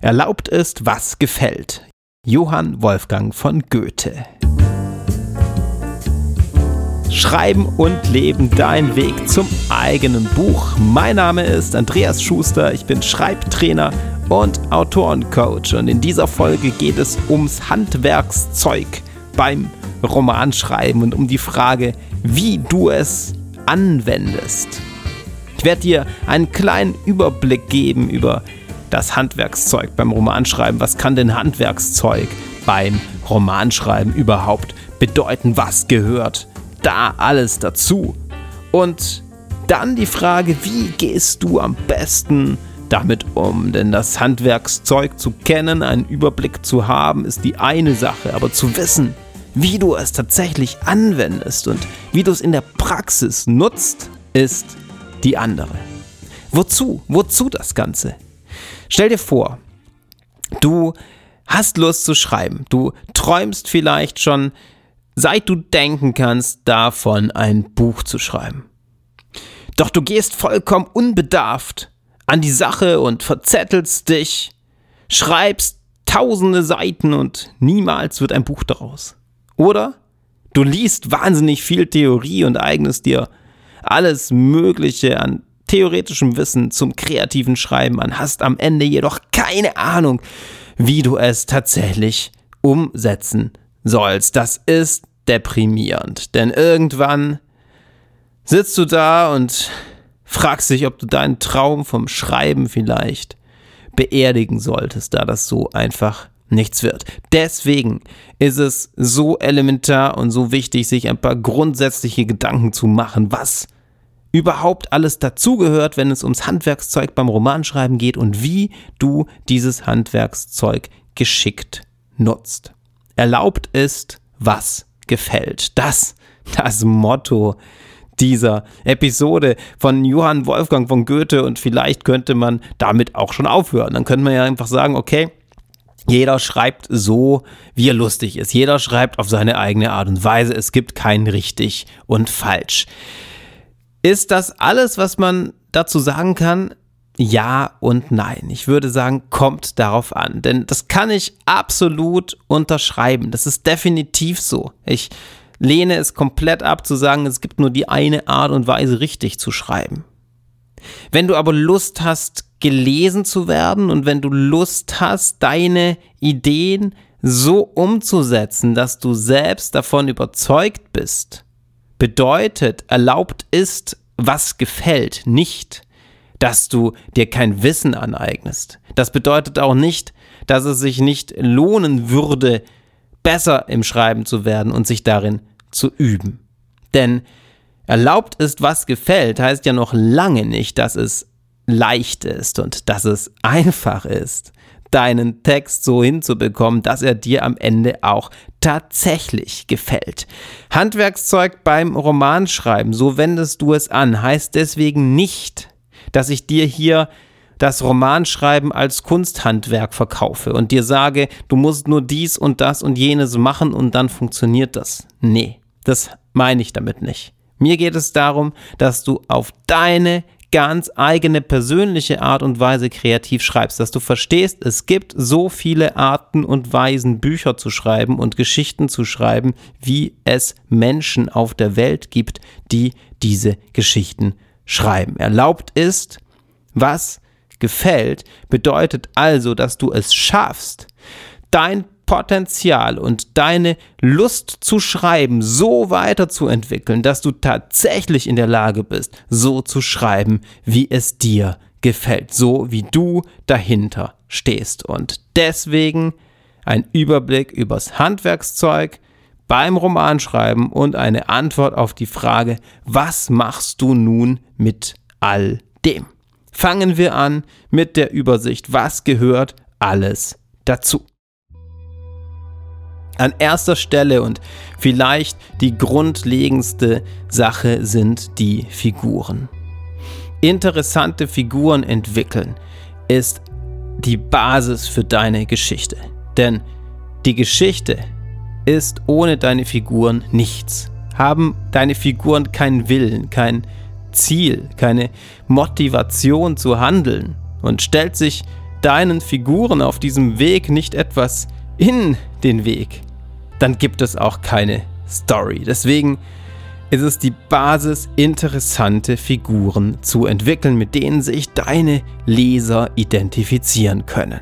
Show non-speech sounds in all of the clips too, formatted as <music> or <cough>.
Erlaubt ist, was gefällt. Johann Wolfgang von Goethe. Schreiben und Leben, dein Weg zum eigenen Buch. Mein Name ist Andreas Schuster, ich bin Schreibtrainer und Autorencoach und in dieser Folge geht es ums Handwerkszeug beim Romanschreiben und um die Frage, wie du es anwendest. Ich werde dir einen kleinen Überblick geben über das Handwerkszeug beim Romanschreiben. Was kann denn Handwerkszeug beim Romanschreiben überhaupt bedeuten? Was gehört da alles dazu? Und dann die Frage, wie gehst du am besten damit um? Denn das Handwerkszeug zu kennen, einen Überblick zu haben, ist die eine Sache, aber zu wissen, wie du es tatsächlich anwendest und wie du es in der Praxis nutzt, ist die andere. Wozu? Wozu das Ganze? Stell dir vor, du hast Lust zu schreiben. Du träumst vielleicht schon, seit du denken kannst, davon ein Buch zu schreiben. Doch du gehst vollkommen unbedarft an die Sache und verzettelst dich, schreibst tausende Seiten und niemals wird ein Buch daraus. Oder du liest wahnsinnig viel Theorie und eignest dir alles Mögliche an theoretischem Wissen zum kreativen Schreiben an, hast am Ende jedoch keine Ahnung, wie du es tatsächlich umsetzen sollst. Das ist deprimierend, denn irgendwann sitzt du da und fragst dich, ob du deinen Traum vom Schreiben vielleicht beerdigen solltest, da das so einfach nichts wird. Deswegen ist es so elementar und so wichtig, sich ein paar grundsätzliche Gedanken zu machen, was überhaupt alles dazugehört, wenn es ums Handwerkszeug beim Romanschreiben geht und wie du dieses Handwerkszeug geschickt nutzt. Erlaubt ist, was gefällt. Das, das Motto dieser Episode von Johann Wolfgang von Goethe und vielleicht könnte man damit auch schon aufhören. Dann könnte man ja einfach sagen, okay, jeder schreibt so, wie er lustig ist. Jeder schreibt auf seine eigene Art und Weise. Es gibt kein richtig und falsch. Ist das alles, was man dazu sagen kann? Ja und nein. Ich würde sagen, kommt darauf an. Denn das kann ich absolut unterschreiben. Das ist definitiv so. Ich lehne es komplett ab zu sagen, es gibt nur die eine Art und Weise, richtig zu schreiben. Wenn du aber Lust hast, gelesen zu werden und wenn du Lust hast, deine Ideen so umzusetzen, dass du selbst davon überzeugt bist, bedeutet, erlaubt ist, was gefällt, nicht, dass du dir kein Wissen aneignest. Das bedeutet auch nicht, dass es sich nicht lohnen würde, besser im Schreiben zu werden und sich darin zu üben. Denn erlaubt ist, was gefällt, heißt ja noch lange nicht, dass es leicht ist und dass es einfach ist deinen Text so hinzubekommen, dass er dir am Ende auch tatsächlich gefällt. Handwerkszeug beim Romanschreiben, so wendest du es an, heißt deswegen nicht, dass ich dir hier das Romanschreiben als Kunsthandwerk verkaufe und dir sage, du musst nur dies und das und jenes machen und dann funktioniert das. Nee, das meine ich damit nicht. Mir geht es darum, dass du auf deine ganz eigene persönliche Art und Weise kreativ schreibst, dass du verstehst, es gibt so viele Arten und Weisen, Bücher zu schreiben und Geschichten zu schreiben, wie es Menschen auf der Welt gibt, die diese Geschichten schreiben. Erlaubt ist, was gefällt, bedeutet also, dass du es schaffst, dein Potenzial und deine Lust zu schreiben so weiterzuentwickeln, dass du tatsächlich in der Lage bist, so zu schreiben, wie es dir gefällt, so wie du dahinter stehst. Und deswegen ein Überblick übers Handwerkszeug beim Romanschreiben und eine Antwort auf die Frage, was machst du nun mit all dem? Fangen wir an mit der Übersicht, was gehört alles dazu an erster Stelle und vielleicht die grundlegendste Sache sind die Figuren. Interessante Figuren entwickeln ist die Basis für deine Geschichte. Denn die Geschichte ist ohne deine Figuren nichts. Haben deine Figuren keinen Willen, kein Ziel, keine Motivation zu handeln und stellt sich deinen Figuren auf diesem Weg nicht etwas in den Weg, dann gibt es auch keine Story. Deswegen ist es die Basis, interessante Figuren zu entwickeln, mit denen sich deine Leser identifizieren können.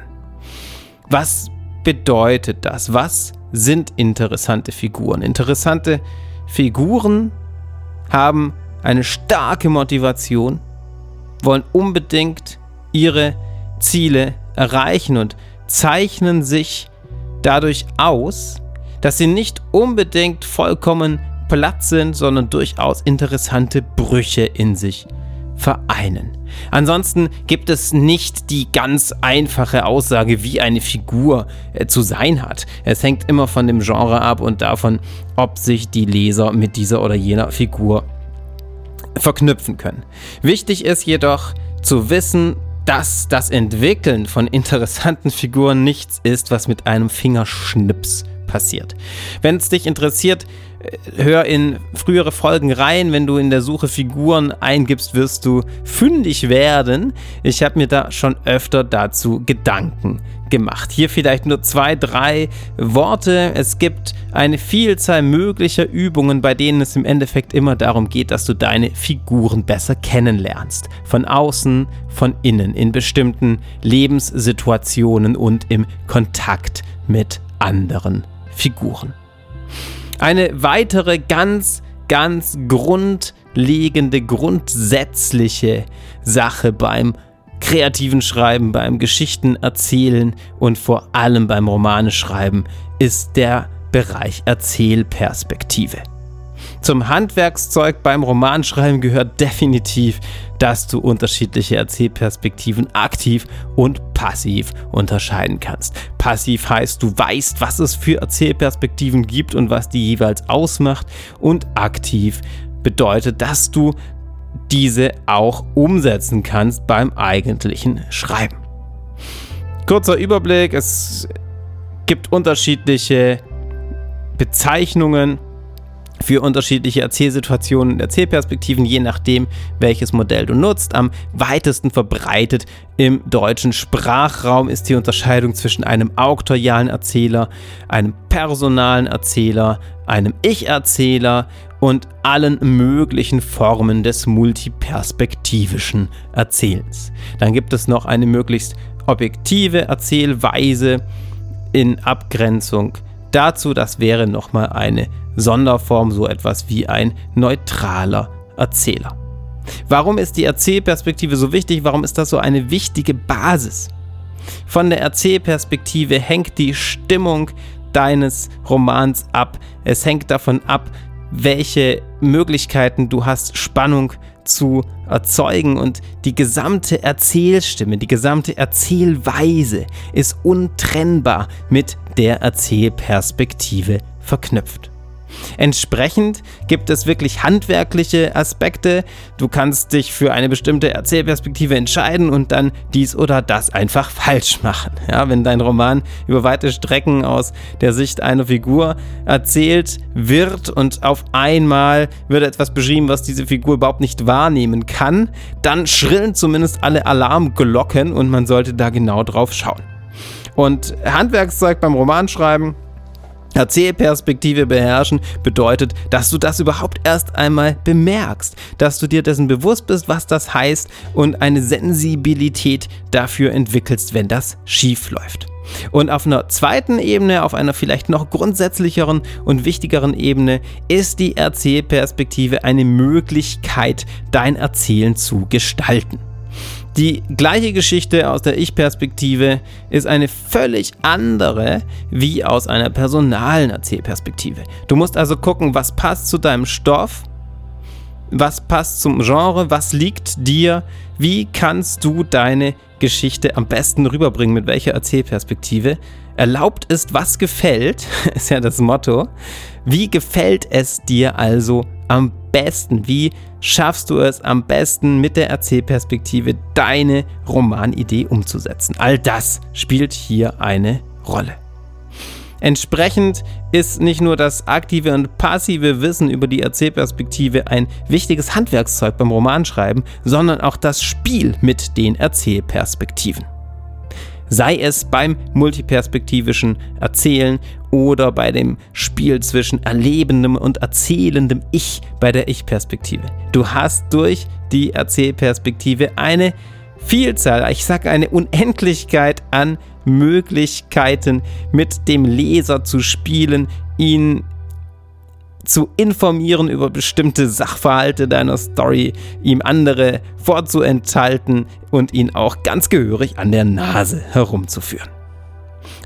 Was bedeutet das? Was sind interessante Figuren? Interessante Figuren haben eine starke Motivation, wollen unbedingt ihre Ziele erreichen und zeichnen sich dadurch aus, dass sie nicht unbedingt vollkommen platt sind, sondern durchaus interessante Brüche in sich vereinen. Ansonsten gibt es nicht die ganz einfache Aussage, wie eine Figur äh, zu sein hat. Es hängt immer von dem Genre ab und davon, ob sich die Leser mit dieser oder jener Figur verknüpfen können. Wichtig ist jedoch zu wissen, dass das Entwickeln von interessanten Figuren nichts ist, was mit einem Fingerschnips passiert. Wenn es dich interessiert, äh, hör in frühere Folgen rein. Wenn du in der Suche Figuren eingibst, wirst du fündig werden. Ich habe mir da schon öfter dazu Gedanken gemacht. Hier vielleicht nur zwei, drei Worte. Es gibt eine Vielzahl möglicher Übungen, bei denen es im Endeffekt immer darum geht, dass du deine Figuren besser kennenlernst. Von außen, von innen, in bestimmten Lebenssituationen und im Kontakt mit anderen Figuren. Eine weitere ganz, ganz grundlegende, grundsätzliche Sache beim kreativen Schreiben, beim Geschichten erzählen und vor allem beim Romane schreiben ist der Bereich Erzählperspektive. Zum Handwerkszeug beim Romanschreiben gehört definitiv, dass du unterschiedliche Erzählperspektiven aktiv und passiv unterscheiden kannst. Passiv heißt, du weißt, was es für Erzählperspektiven gibt und was die jeweils ausmacht. Und aktiv bedeutet, dass du diese auch umsetzen kannst beim eigentlichen Schreiben. Kurzer Überblick, es gibt unterschiedliche Bezeichnungen für unterschiedliche Erzählsituationen und Erzählperspektiven, je nachdem, welches Modell du nutzt. Am weitesten verbreitet im deutschen Sprachraum ist die Unterscheidung zwischen einem auktorialen Erzähler, einem personalen Erzähler, einem Ich-Erzähler und allen möglichen Formen des multiperspektivischen Erzählens. Dann gibt es noch eine möglichst objektive Erzählweise in Abgrenzung dazu. Das wäre nochmal eine Sonderform, so etwas wie ein neutraler Erzähler. Warum ist die Erzählperspektive so wichtig? Warum ist das so eine wichtige Basis? Von der Erzählperspektive hängt die Stimmung deines Romans ab. Es hängt davon ab, welche Möglichkeiten du hast, Spannung zu erzeugen und die gesamte Erzählstimme, die gesamte Erzählweise ist untrennbar mit der Erzählperspektive verknüpft. Entsprechend gibt es wirklich handwerkliche Aspekte. Du kannst dich für eine bestimmte Erzählperspektive entscheiden und dann dies oder das einfach falsch machen. Ja, wenn dein Roman über weite Strecken aus der Sicht einer Figur erzählt wird und auf einmal wird etwas beschrieben, was diese Figur überhaupt nicht wahrnehmen kann, dann schrillen zumindest alle Alarmglocken und man sollte da genau drauf schauen. Und Handwerkszeug beim Romanschreiben Erzählperspektive beherrschen bedeutet, dass du das überhaupt erst einmal bemerkst, dass du dir dessen bewusst bist, was das heißt und eine Sensibilität dafür entwickelst, wenn das schief läuft. Und auf einer zweiten Ebene, auf einer vielleicht noch grundsätzlicheren und wichtigeren Ebene, ist die Erzählperspektive eine Möglichkeit, dein Erzählen zu gestalten. Die gleiche Geschichte aus der Ich-Perspektive ist eine völlig andere wie aus einer personalen Erzählperspektive. Du musst also gucken, was passt zu deinem Stoff, was passt zum Genre, was liegt dir, wie kannst du deine Geschichte am besten rüberbringen, mit welcher Erzählperspektive. Erlaubt ist, was gefällt, <laughs> ist ja das Motto. Wie gefällt es dir also am besten? Wie schaffst du es am besten mit der Erzählperspektive deine Romanidee umzusetzen? All das spielt hier eine Rolle. Entsprechend ist nicht nur das aktive und passive Wissen über die Erzählperspektive ein wichtiges Handwerkszeug beim Romanschreiben, sondern auch das Spiel mit den Erzählperspektiven. Sei es beim multiperspektivischen Erzählen oder bei dem Spiel zwischen erlebendem und erzählendem Ich bei der Ich-Perspektive. Du hast durch die Erzählperspektive eine Vielzahl, ich sage eine Unendlichkeit an Möglichkeiten, mit dem Leser zu spielen, ihn zu informieren über bestimmte Sachverhalte deiner Story, ihm andere vorzuenthalten und ihn auch ganz gehörig an der Nase herumzuführen.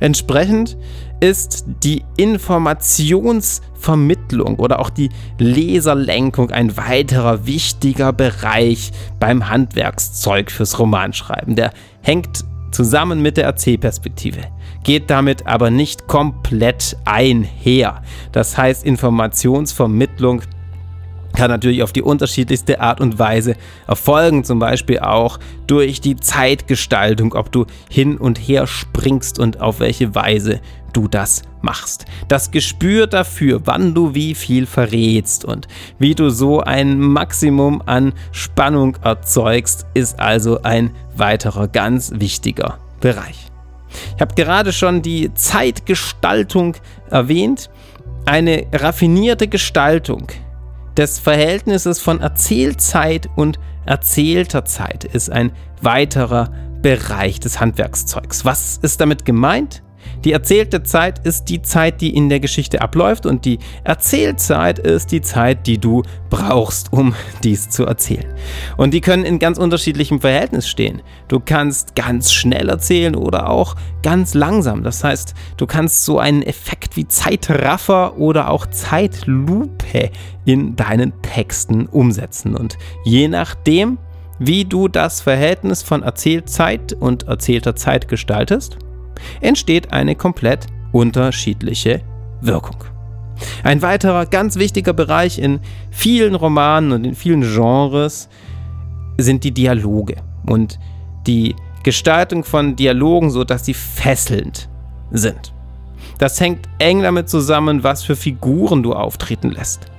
Entsprechend ist die Informationsvermittlung oder auch die Leserlenkung ein weiterer wichtiger Bereich beim Handwerkszeug fürs Romanschreiben. Der hängt zusammen mit der Erzählperspektive, geht damit aber nicht komplett einher. Das heißt, Informationsvermittlung kann natürlich auf die unterschiedlichste Art und Weise erfolgen, zum Beispiel auch durch die Zeitgestaltung, ob du hin und her springst und auf welche Weise du das machst. Das Gespür dafür, wann du wie viel verrätst und wie du so ein Maximum an Spannung erzeugst, ist also ein weiterer ganz wichtiger Bereich. Ich habe gerade schon die Zeitgestaltung erwähnt. Eine raffinierte Gestaltung des Verhältnisses von Erzählzeit und erzählter Zeit ist ein weiterer Bereich des Handwerkszeugs. Was ist damit gemeint? Die erzählte Zeit ist die Zeit, die in der Geschichte abläuft und die Erzählzeit ist die Zeit, die du brauchst, um <laughs> dies zu erzählen. Und die können in ganz unterschiedlichem Verhältnis stehen. Du kannst ganz schnell erzählen oder auch ganz langsam. Das heißt, du kannst so einen Effekt wie Zeitraffer oder auch Zeitlupe in deinen Texten umsetzen. Und je nachdem, wie du das Verhältnis von Erzählzeit und erzählter Zeit gestaltest, entsteht eine komplett unterschiedliche Wirkung. Ein weiterer ganz wichtiger Bereich in vielen Romanen und in vielen Genres sind die Dialoge und die Gestaltung von Dialogen, so dass sie fesselnd sind. Das hängt eng damit zusammen, was für Figuren du auftreten lässt.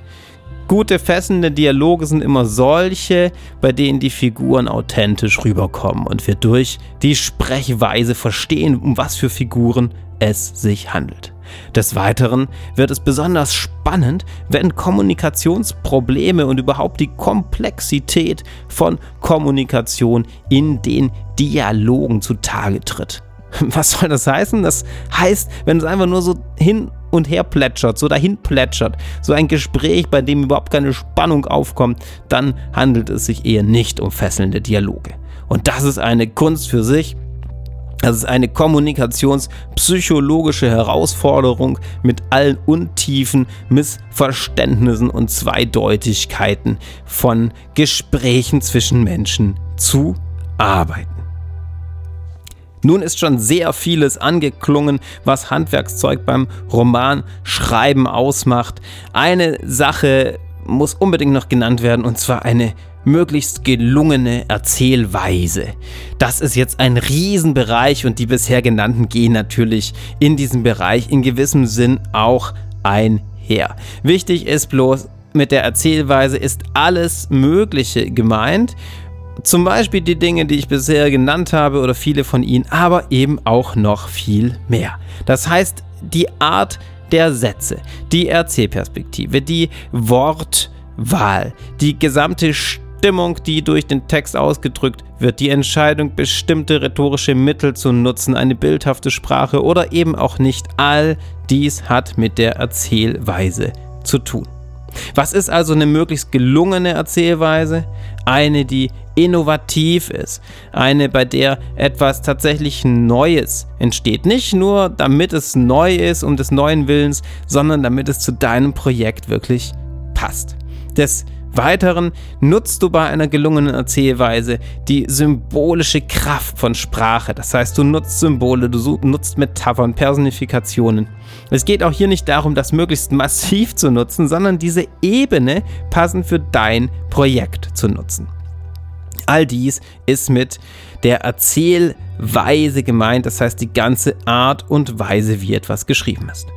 Gute, fesselnde Dialoge sind immer solche, bei denen die Figuren authentisch rüberkommen und wir durch die Sprechweise verstehen, um was für Figuren es sich handelt. Des Weiteren wird es besonders spannend, wenn Kommunikationsprobleme und überhaupt die Komplexität von Kommunikation in den Dialogen zutage tritt. <laughs> Was soll das heißen? Das heißt, wenn es einfach nur so hin und her plätschert, so dahin plätschert, so ein Gespräch, bei dem überhaupt keine Spannung aufkommt, dann handelt es sich eher nicht um fesselnde Dialoge. Und das ist eine Kunst für sich. Das ist eine kommunikationspsychologische Herausforderung mit allen Untiefen, Missverständnissen und Zweideutigkeiten von Gesprächen zwischen Menschen zu arbeiten. Nun ist schon sehr vieles angeklungen, was Handwerkszeug beim Romanschreiben ausmacht. Eine Sache muss unbedingt noch genannt werden, und zwar eine möglichst gelungene Erzählweise. Das ist jetzt ein Riesenbereich und die bisher genannten gehen natürlich in diesem Bereich in gewissem Sinn auch einher. Wichtig ist bloß, mit der Erzählweise ist alles Mögliche gemeint. Zum Beispiel die Dinge, die ich bisher genannt habe oder viele von ihnen, aber eben auch noch viel mehr. Das heißt, die Art der Sätze, die Erzählperspektive, die Wortwahl, die gesamte Stimmung, die durch den Text ausgedrückt wird, die Entscheidung, bestimmte rhetorische Mittel zu nutzen, eine bildhafte Sprache oder eben auch nicht, all dies hat mit der Erzählweise zu tun. Was ist also eine möglichst gelungene Erzählweise? Eine, die innovativ ist. Eine, bei der etwas tatsächlich Neues entsteht. Nicht nur, damit es neu ist, um des neuen Willens, sondern damit es zu deinem Projekt wirklich passt. Des Weiteren nutzt du bei einer gelungenen Erzählweise die symbolische Kraft von Sprache. Das heißt, du nutzt Symbole, du nutzt Metaphern, Personifikationen. Es geht auch hier nicht darum, das möglichst massiv zu nutzen, sondern diese Ebene passend für dein Projekt zu nutzen. All dies ist mit der Erzählweise gemeint, das heißt die ganze Art und Weise, wie etwas geschrieben ist.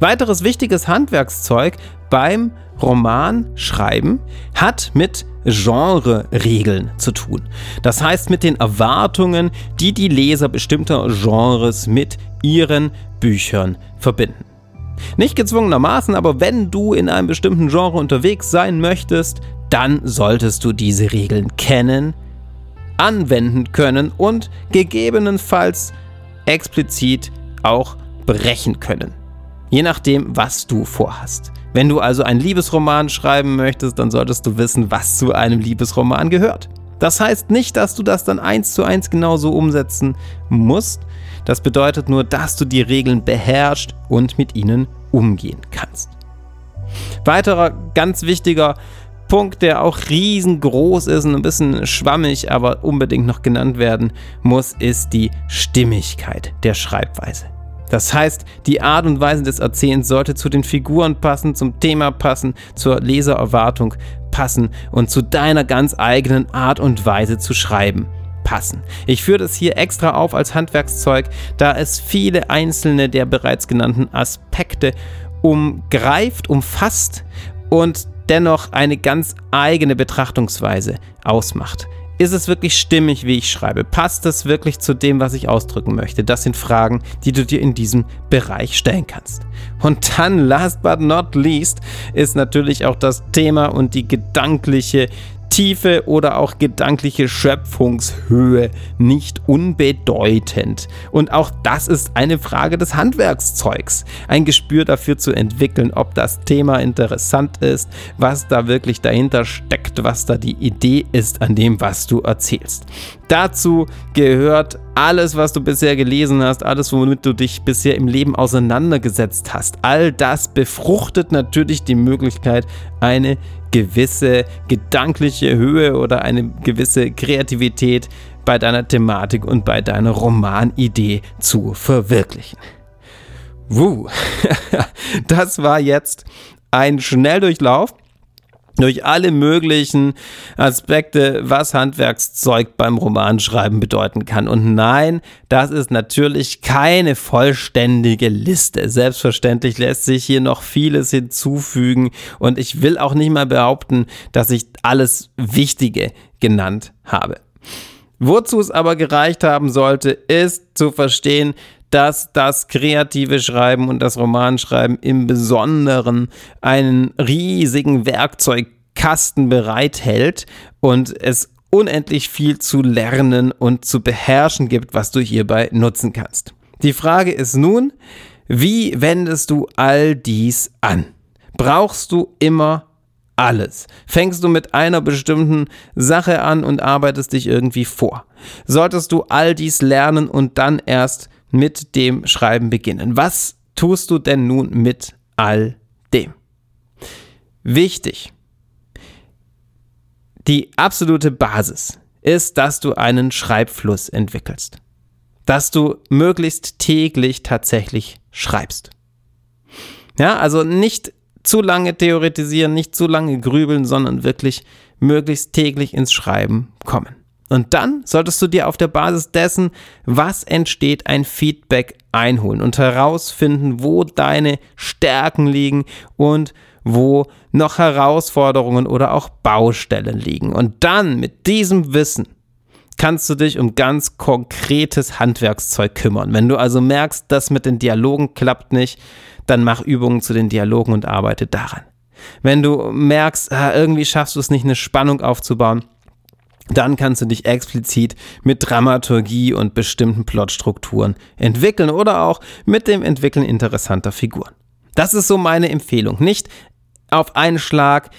Weiteres wichtiges Handwerkszeug beim Romanschreiben hat mit Genre-Regeln zu tun. Das heißt mit den Erwartungen, die die Leser bestimmter Genres mit ihren Büchern verbinden. Nicht gezwungenermaßen, aber wenn du in einem bestimmten Genre unterwegs sein möchtest, dann solltest du diese Regeln kennen, anwenden können und gegebenenfalls explizit auch brechen können. Je nachdem, was du vorhast. Wenn du also einen Liebesroman schreiben möchtest, dann solltest du wissen, was zu einem Liebesroman gehört. Das heißt nicht, dass du das dann eins zu eins genauso umsetzen musst. Das bedeutet nur, dass du die Regeln beherrschst und mit ihnen umgehen kannst. Weiterer ganz wichtiger Punkt, der auch riesengroß ist und ein bisschen schwammig, aber unbedingt noch genannt werden muss, ist die Stimmigkeit der Schreibweise. Das heißt, die Art und Weise des Erzählens sollte zu den Figuren passen, zum Thema passen, zur Lesererwartung passen und zu deiner ganz eigenen Art und Weise zu schreiben passen. Ich führe das hier extra auf als Handwerkszeug, da es viele einzelne der bereits genannten Aspekte umgreift, umfasst und dennoch eine ganz eigene Betrachtungsweise ausmacht. Ist es wirklich stimmig, wie ich schreibe? Passt es wirklich zu dem, was ich ausdrücken möchte? Das sind Fragen, die du dir in diesem Bereich stellen kannst. Und dann, last but not least, ist natürlich auch das Thema und die gedankliche Tiefe oder auch gedankliche Schöpfungshöhe nicht unbedeutend. Und auch das ist eine Frage des Handwerkszeugs. Ein Gespür dafür zu entwickeln, ob das Thema interessant ist, was da wirklich dahinter steckt, was da die Idee ist an dem, was du erzählst. Dazu gehört alles, was du bisher gelesen hast, alles, womit du dich bisher im Leben auseinandergesetzt hast. All das befruchtet natürlich die Möglichkeit, eine gewisse gedankliche Höhe oder eine gewisse Kreativität bei deiner Thematik und bei deiner Romanidee zu verwirklichen. Wuh, <laughs> das war jetzt ein Schnelldurchlauf durch alle möglichen Aspekte, was Handwerkszeug beim Romanschreiben bedeuten kann. Und nein, das ist natürlich keine vollständige Liste. Selbstverständlich lässt sich hier noch vieles hinzufügen und ich will auch nicht mal behaupten, dass ich alles Wichtige genannt habe. Wozu es aber gereicht haben sollte, ist zu verstehen, dass das kreative Schreiben und das Romanschreiben im Besonderen einen riesigen Werkzeugkasten bereithält und es unendlich viel zu lernen und zu beherrschen gibt, was du hierbei nutzen kannst. Die Frage ist nun, wie wendest du all dies an? Brauchst du immer alles? Fängst du mit einer bestimmten Sache an und arbeitest dich irgendwie vor? Solltest du all dies lernen und dann erst mit dem Schreiben beginnen. Was tust du denn nun mit all dem? Wichtig. Die absolute Basis ist, dass du einen Schreibfluss entwickelst. Dass du möglichst täglich tatsächlich schreibst. Ja, also nicht zu lange theoretisieren, nicht zu lange grübeln, sondern wirklich möglichst täglich ins Schreiben kommen. Und dann solltest du dir auf der Basis dessen, was entsteht, ein Feedback einholen und herausfinden, wo deine Stärken liegen und wo noch Herausforderungen oder auch Baustellen liegen. Und dann mit diesem Wissen kannst du dich um ganz konkretes Handwerkszeug kümmern. Wenn du also merkst, das mit den Dialogen klappt nicht, dann mach Übungen zu den Dialogen und arbeite daran. Wenn du merkst, ah, irgendwie schaffst du es nicht, eine Spannung aufzubauen, dann kannst du dich explizit mit Dramaturgie und bestimmten Plotstrukturen entwickeln oder auch mit dem Entwickeln interessanter Figuren. Das ist so meine Empfehlung. Nicht auf einen Schlag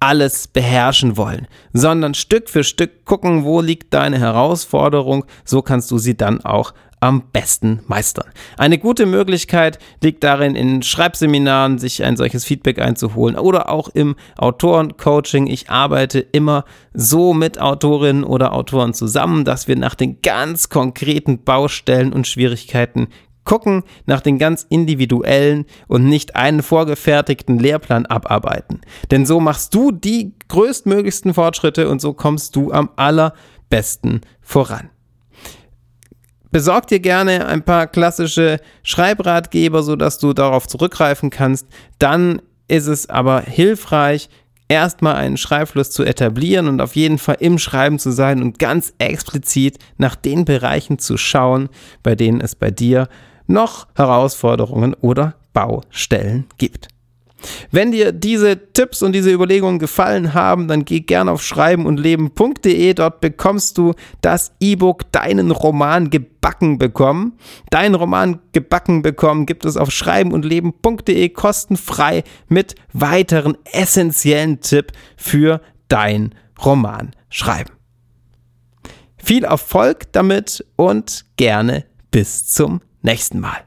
alles beherrschen wollen, sondern Stück für Stück gucken, wo liegt deine Herausforderung, so kannst du sie dann auch am besten meistern. Eine gute Möglichkeit liegt darin, in Schreibseminaren sich ein solches Feedback einzuholen oder auch im Autorencoaching. Ich arbeite immer so mit Autorinnen oder Autoren zusammen, dass wir nach den ganz konkreten Baustellen und Schwierigkeiten gucken, nach den ganz individuellen und nicht einen vorgefertigten Lehrplan abarbeiten. Denn so machst du die größtmöglichsten Fortschritte und so kommst du am allerbesten voran. Besorg dir gerne ein paar klassische Schreibratgeber, sodass du darauf zurückgreifen kannst. Dann ist es aber hilfreich, erstmal einen Schreibfluss zu etablieren und auf jeden Fall im Schreiben zu sein und ganz explizit nach den Bereichen zu schauen, bei denen es bei dir noch Herausforderungen oder Baustellen gibt. Wenn dir diese Tipps und diese Überlegungen gefallen haben, dann geh gerne auf schreibenundleben.de. Dort bekommst du das E-Book Deinen Roman gebacken bekommen. Deinen Roman gebacken bekommen gibt es auf schreibenundleben.de kostenfrei mit weiteren essentiellen Tipps für dein Roman schreiben. Viel Erfolg damit und gerne bis zum nächsten Mal.